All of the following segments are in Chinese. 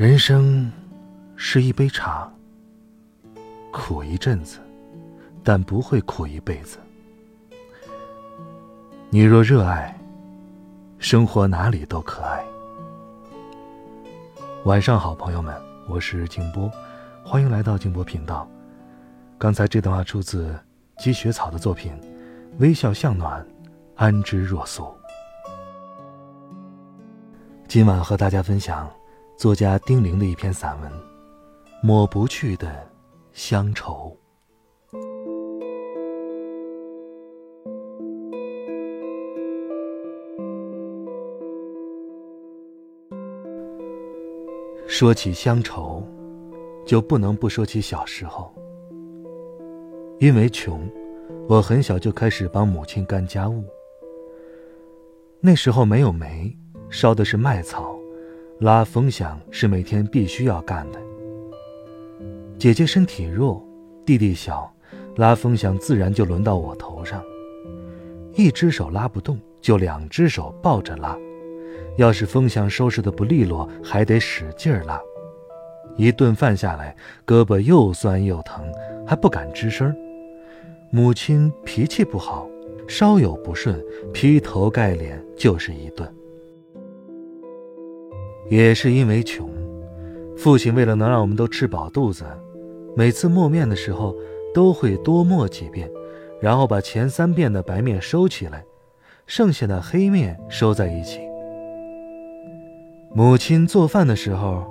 人生是一杯茶，苦一阵子，但不会苦一辈子。你若热爱，生活哪里都可爱。晚上好，朋友们，我是静波，欢迎来到静波频道。刚才这段话出自积雪草的作品《微笑向暖，安之若素》。今晚和大家分享。作家丁玲的一篇散文《抹不去的乡愁》。说起乡愁，就不能不说起小时候。因为穷，我很小就开始帮母亲干家务。那时候没有煤，烧的是麦草。拉风箱是每天必须要干的。姐姐身体弱，弟弟小，拉风箱自然就轮到我头上。一只手拉不动，就两只手抱着拉。要是风箱收拾的不利落，还得使劲儿拉。一顿饭下来，胳膊又酸又疼，还不敢吱声。母亲脾气不好，稍有不顺，劈头盖脸就是一顿。也是因为穷，父亲为了能让我们都吃饱肚子，每次磨面的时候都会多磨几遍，然后把前三遍的白面收起来，剩下的黑面收在一起。母亲做饭的时候，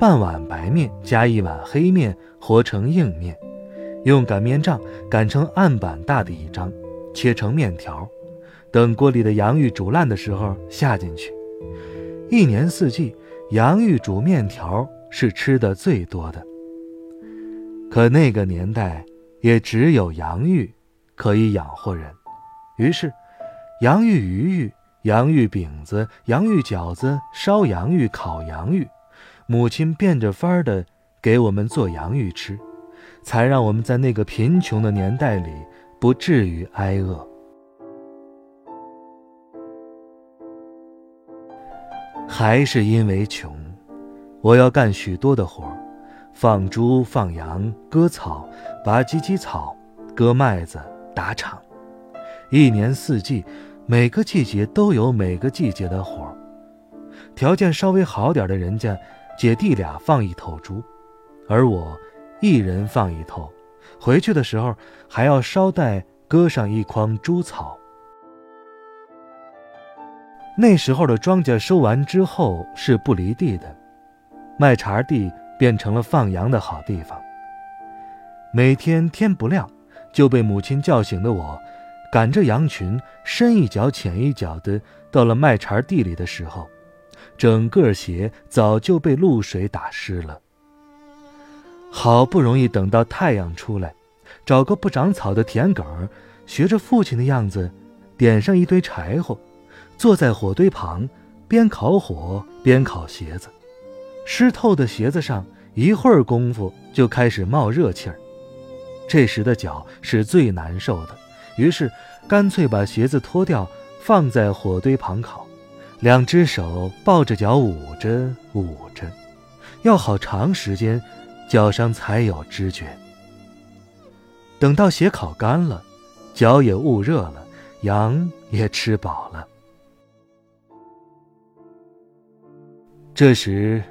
半碗白面加一碗黑面和成硬面，用擀面杖擀成案板大的一张，切成面条，等锅里的洋芋煮烂的时候下进去，一年四季。洋芋煮面条是吃的最多的，可那个年代也只有洋芋可以养活人，于是，洋芋鱼芋、洋芋饼子、洋芋饺子、烧洋芋、烤洋芋，母亲变着法儿的给我们做洋芋吃，才让我们在那个贫穷的年代里不至于挨饿。还是因为穷，我要干许多的活儿，放猪、放羊、割草、拔芨芨草、割麦子、打场，一年四季，每个季节都有每个季节的活儿。条件稍微好点的人家，姐弟俩放一头猪，而我一人放一头，回去的时候还要捎带割上一筐猪草。那时候的庄稼收完之后是不犁地的，麦茬地变成了放羊的好地方。每天天不亮，就被母亲叫醒的我，赶着羊群深一脚浅一脚的到了麦茬地里的时候，整个鞋早就被露水打湿了。好不容易等到太阳出来，找个不长草的田埂，学着父亲的样子，点上一堆柴火。坐在火堆旁，边烤火边烤鞋子。湿透的鞋子上，一会儿功夫就开始冒热气儿。这时的脚是最难受的，于是干脆把鞋子脱掉，放在火堆旁烤。两只手抱着脚捂着捂着，要好长时间，脚上才有知觉。等到鞋烤干了，脚也捂热了，羊也吃饱了。这时，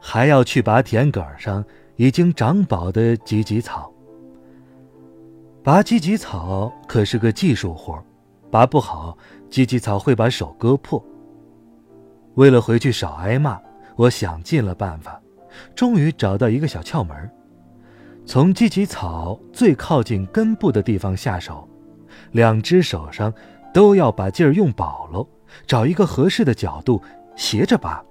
还要去拔田埂上已经长饱的芨芨草。拔芨芨草可是个技术活拔不好，芨芨草会把手割破。为了回去少挨骂，我想尽了办法，终于找到一个小窍门从芨芨草最靠近根部的地方下手，两只手上都要把劲儿用饱喽，找一个合适的角度斜着拔，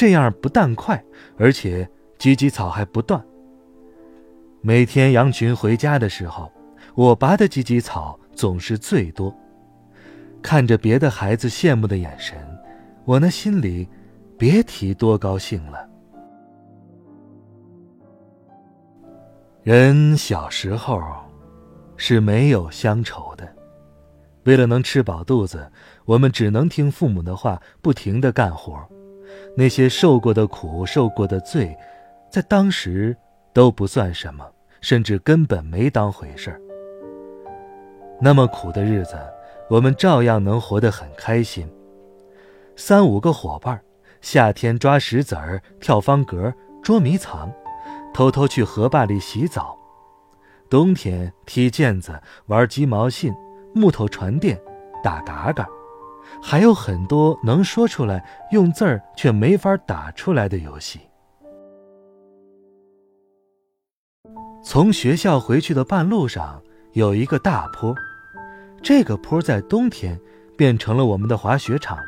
这样不但快，而且芨芨草还不断。每天羊群回家的时候，我拔的芨芨草总是最多。看着别的孩子羡慕的眼神，我那心里别提多高兴了。人小时候是没有乡愁的，为了能吃饱肚子，我们只能听父母的话，不停的干活。那些受过的苦、受过的罪，在当时都不算什么，甚至根本没当回事儿。那么苦的日子。我们照样能活得很开心。三五个伙伴，夏天抓石子儿、跳方格、捉迷藏，偷偷去河坝里洗澡；冬天踢毽子、玩鸡毛信、木头船垫、打嘎嘎，还有很多能说出来、用字儿却没法打出来的游戏。从学校回去的半路上，有一个大坡。这个坡在冬天变成了我们的滑雪场。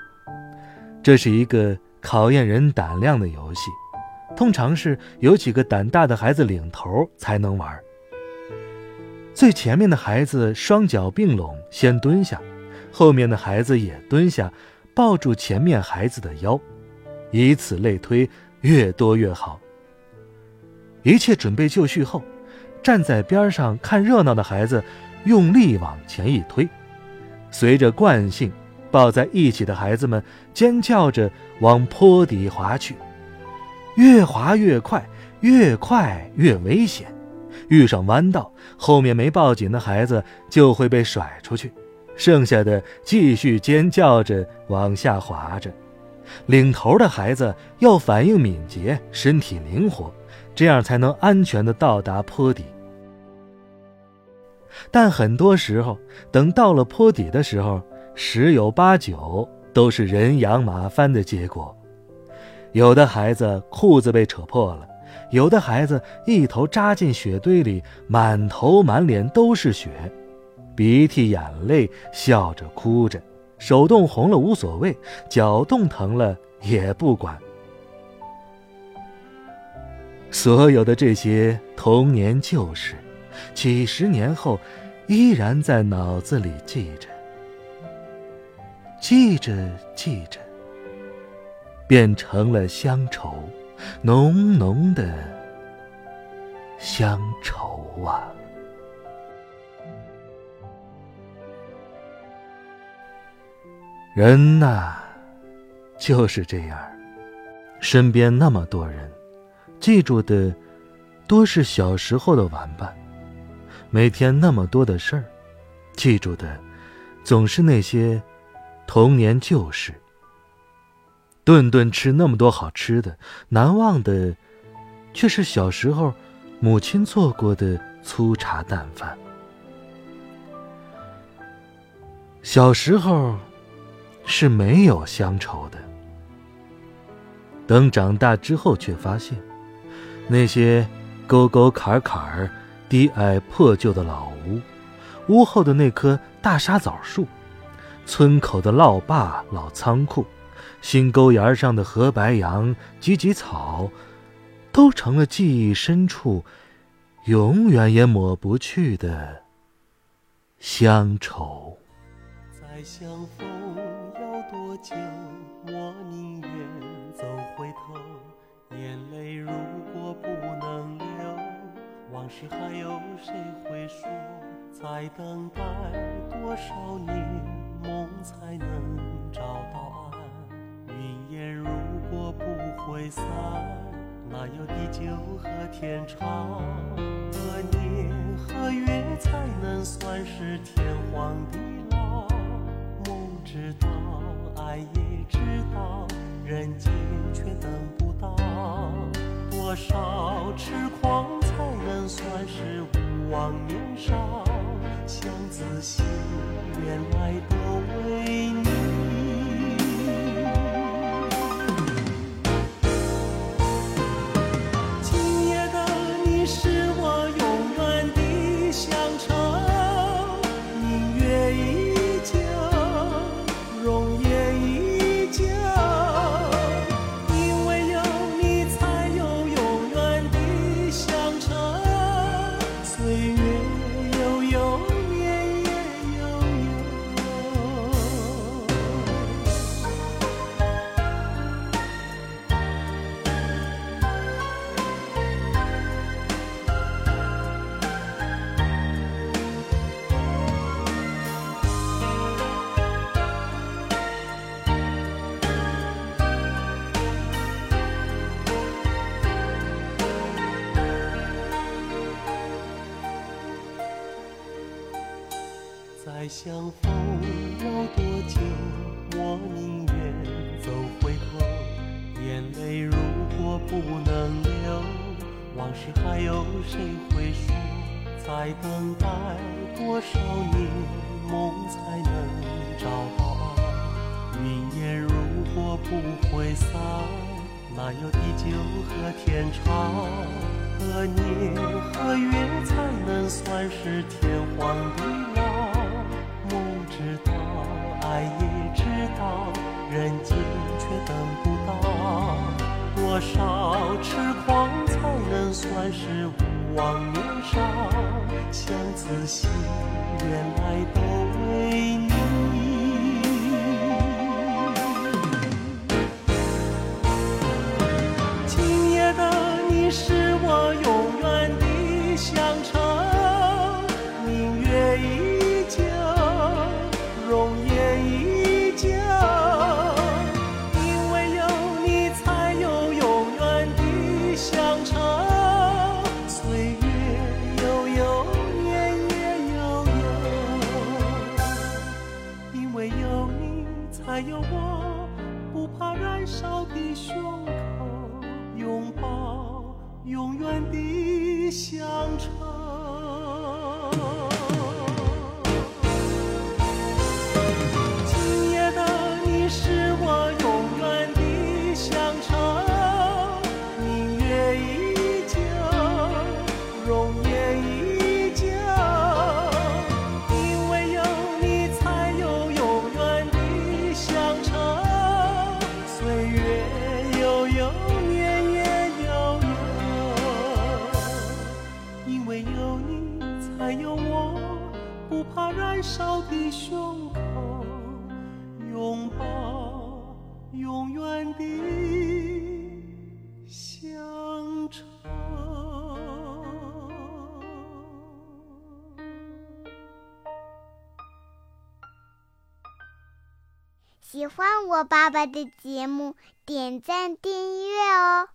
这是一个考验人胆量的游戏，通常是有几个胆大的孩子领头才能玩。最前面的孩子双脚并拢，先蹲下，后面的孩子也蹲下，抱住前面孩子的腰，以此类推，越多越好。一切准备就绪后，站在边上看热闹的孩子。用力往前一推，随着惯性，抱在一起的孩子们尖叫着往坡底滑去，越滑越快，越快越危险。遇上弯道，后面没抱紧的孩子就会被甩出去，剩下的继续尖叫着往下滑着。领头的孩子要反应敏捷，身体灵活，这样才能安全地到达坡底。但很多时候，等到了坡底的时候，十有八九都是人仰马翻的结果。有的孩子裤子被扯破了，有的孩子一头扎进雪堆里，满头满脸都是雪，鼻涕眼泪，笑着哭着，手冻红了无所谓，脚冻疼了也不管。所有的这些童年旧事。几十年后，依然在脑子里记着，记着记着，变成了乡愁，浓浓的乡愁啊！人呐，就是这样，身边那么多人，记住的多是小时候的玩伴。每天那么多的事儿，记住的总是那些童年旧事。顿顿吃那么多好吃的，难忘的却是小时候母亲做过的粗茶淡饭。小时候是没有乡愁的，等长大之后，却发现那些沟沟坎坎。低矮破旧的老屋，屋后的那棵大沙枣树，村口的老坝、老仓库，新沟沿上的河白杨、芨芨草，都成了记忆深处永远也抹不去的乡愁。再相逢在等待多少年，梦才能找到岸？云烟如果不会散，哪有地久和天长？何年何月才能算是天荒地老？梦知道，爱也知道，人间却等不到。多少痴狂才能。算是无望年少，相思兮，原来都为你。再相逢要多久？我宁愿走回头。眼泪如果不能流，往事还有谁会说？再等待多少年，梦才能找到爱？云烟如果不会散，哪有地久和天长？何年何月才能算是天荒地老？爱也知道，人间却等不到。多少痴狂才能算是无望年少？相思心，原来都不怕燃烧的胸口，拥抱永远的乡愁。喜欢我爸爸的节目，点赞、订阅哦